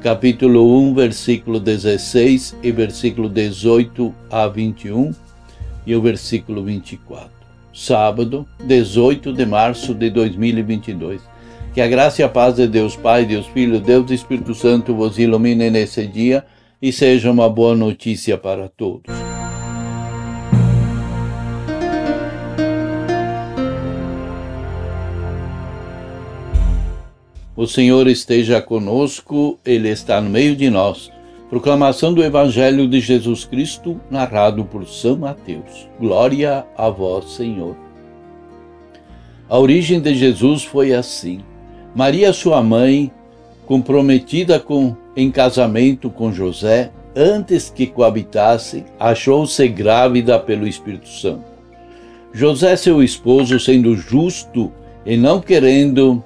capítulo 1, versículo 16 e versículo 18 a 21 e o versículo 24. Sábado, 18 de março de 2022. Que a graça e a paz de Deus Pai, Deus Filho, Deus Espírito Santo vos ilumine nesse dia e seja uma boa notícia para todos. O Senhor esteja conosco, Ele está no meio de nós. Proclamação do Evangelho de Jesus Cristo, narrado por São Mateus. Glória a vós, Senhor. A origem de Jesus foi assim. Maria, sua mãe, comprometida com, em casamento com José, antes que coabitassem, achou-se grávida pelo Espírito Santo. José, seu esposo, sendo justo e não querendo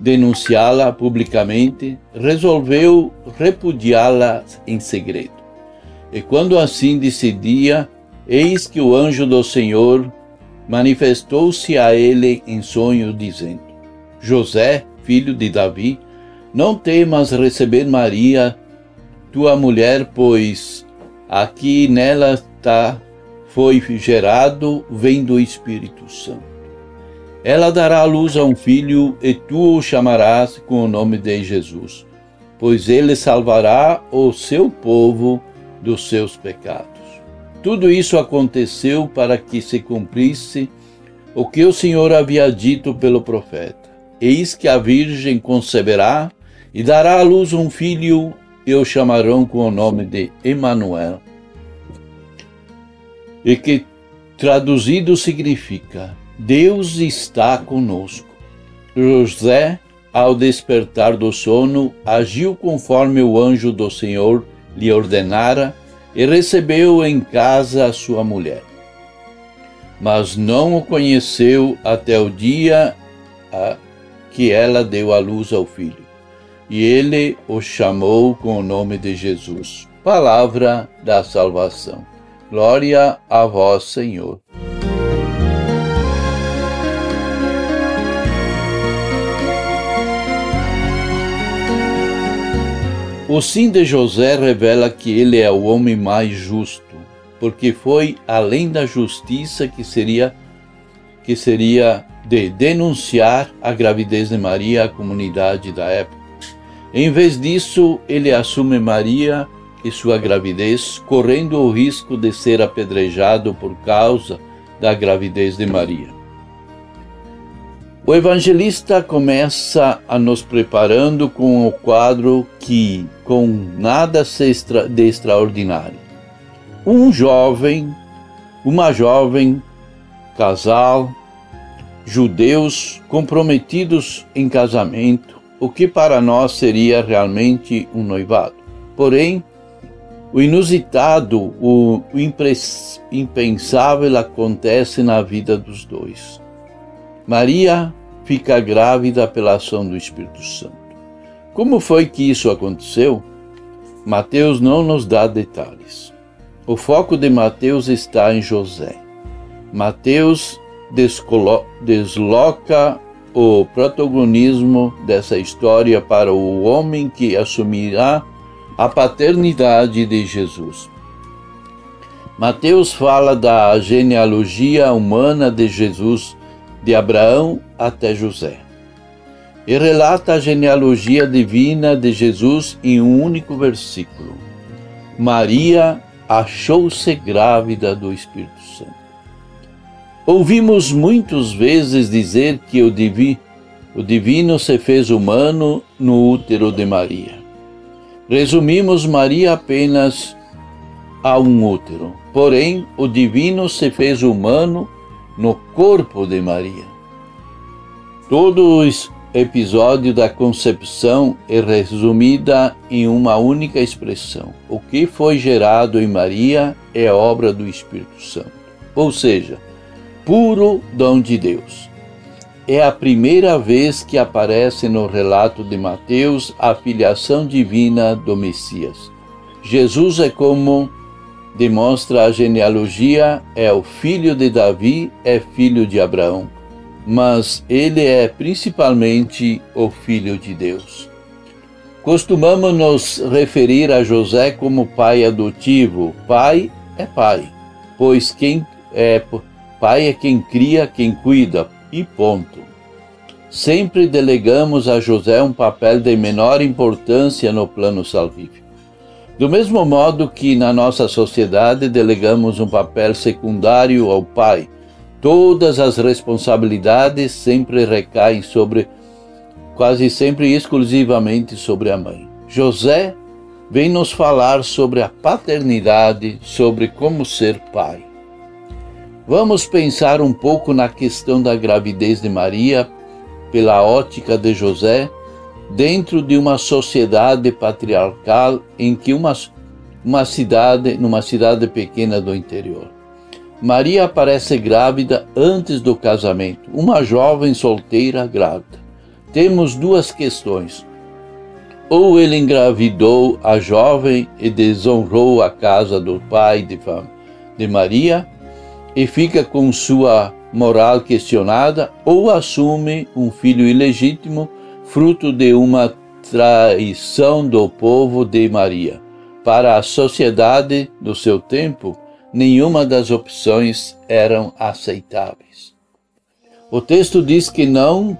denunciá-la publicamente, resolveu repudiá-la em segredo. E quando assim decidia, eis que o anjo do Senhor manifestou-se a ele em sonho, dizendo: José, filho de Davi, não temas receber Maria, tua mulher, pois aqui nela está foi gerado vem do Espírito Santo. Ela dará à luz a um filho, e tu o chamarás com o nome de Jesus, pois ele salvará o seu povo dos seus pecados. Tudo isso aconteceu para que se cumprisse o que o Senhor havia dito pelo profeta. Eis que a Virgem conceberá e dará à luz um filho, e o chamarão com o nome de Emanuel, e que traduzido significa Deus está conosco. José, ao despertar do sono, agiu conforme o anjo do Senhor lhe ordenara e recebeu em casa a sua mulher. Mas não o conheceu até o dia que ela deu à luz ao filho. E ele o chamou com o nome de Jesus. Palavra da salvação. Glória a vós, Senhor. O sim de José revela que ele é o homem mais justo, porque foi além da justiça que seria que seria de denunciar a gravidez de Maria à comunidade da época. Em vez disso, ele assume Maria e sua gravidez, correndo o risco de ser apedrejado por causa da gravidez de Maria. O evangelista começa a nos preparando com o quadro que, com nada de extraordinário, um jovem, uma jovem, casal, judeus comprometidos em casamento, o que para nós seria realmente um noivado. Porém, o inusitado, o impensável acontece na vida dos dois. Maria fica grávida pela ação do Espírito Santo. Como foi que isso aconteceu? Mateus não nos dá detalhes. O foco de Mateus está em José. Mateus desloca o protagonismo dessa história para o homem que assumirá a paternidade de Jesus. Mateus fala da genealogia humana de Jesus de Abraão até José. E relata a genealogia divina de Jesus em um único versículo. Maria achou-se grávida do Espírito Santo. Ouvimos muitas vezes dizer que o, divi, o divino se fez humano no útero de Maria. Resumimos Maria apenas a um útero, porém o divino se fez humano no corpo de Maria. Todos episódio da concepção é resumida em uma única expressão: o que foi gerado em Maria é obra do Espírito Santo, ou seja, puro dom de Deus. É a primeira vez que aparece no relato de Mateus a filiação divina do Messias. Jesus é como demonstra a genealogia, é o filho de Davi, é filho de Abraão mas ele é principalmente o Filho de Deus. Costumamos nos referir a José como pai adotivo. Pai é pai, pois quem é pai é quem cria, quem cuida, e ponto. Sempre delegamos a José um papel de menor importância no plano salvífico. Do mesmo modo que na nossa sociedade delegamos um papel secundário ao pai, Todas as responsabilidades sempre recaem sobre, quase sempre exclusivamente sobre a mãe. José vem nos falar sobre a paternidade, sobre como ser pai. Vamos pensar um pouco na questão da gravidez de Maria pela ótica de José, dentro de uma sociedade patriarcal em que uma, uma cidade, numa cidade pequena do interior. Maria aparece grávida antes do casamento, uma jovem solteira grávida. Temos duas questões. Ou ele engravidou a jovem e desonrou a casa do pai de, de Maria e fica com sua moral questionada, ou assume um filho ilegítimo, fruto de uma traição do povo de Maria. Para a sociedade do seu tempo, nenhuma das opções eram aceitáveis. O texto diz que não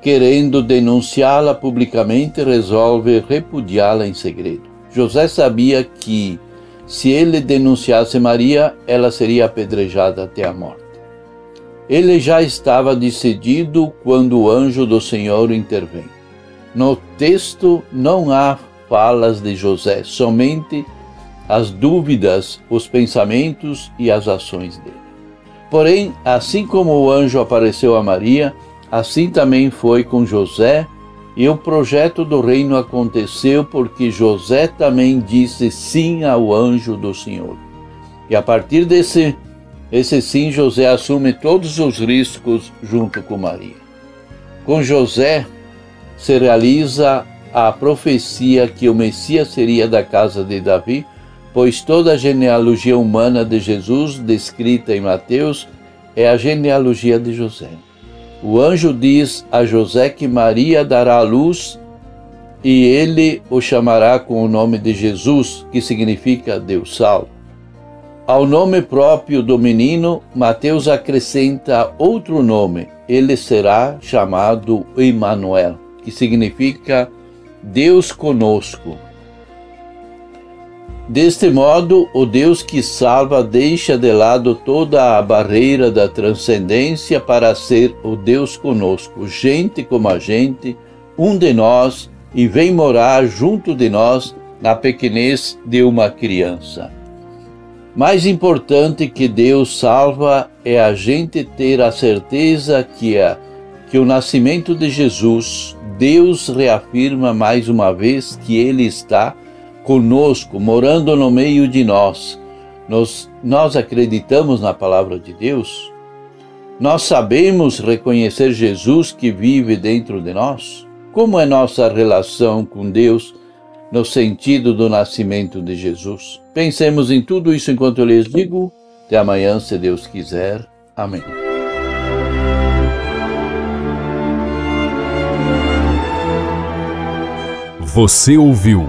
querendo denunciá-la publicamente, resolve repudiá-la em segredo. José sabia que, se ele denunciasse Maria, ela seria apedrejada até a morte. Ele já estava decidido quando o anjo do Senhor intervém. No texto não há falas de José, somente as dúvidas, os pensamentos e as ações dele. Porém, assim como o anjo apareceu a Maria, assim também foi com José, e o projeto do reino aconteceu porque José também disse sim ao anjo do Senhor. E a partir desse esse sim, José assume todos os riscos junto com Maria. Com José se realiza a profecia que o Messias seria da casa de Davi, pois toda a genealogia humana de Jesus, descrita em Mateus, é a genealogia de José. O anjo diz a José que Maria dará a luz e ele o chamará com o nome de Jesus, que significa Deus salva. Ao nome próprio do menino, Mateus acrescenta outro nome. Ele será chamado Emmanuel, que significa Deus conosco. Deste modo, o Deus que salva deixa de lado toda a barreira da transcendência para ser o Deus conosco, gente como a gente, um de nós, e vem morar junto de nós na pequenez de uma criança. Mais importante que Deus salva é a gente ter a certeza que, é, que o nascimento de Jesus, Deus reafirma mais uma vez que Ele está conosco, morando no meio de nós. Nós, nós acreditamos na palavra de Deus? Nós sabemos reconhecer Jesus que vive dentro de nós? Como é nossa relação com Deus no sentido do nascimento de Jesus? Pensemos em tudo isso enquanto eu lhes digo. Até amanhã, se Deus quiser. Amém. Você ouviu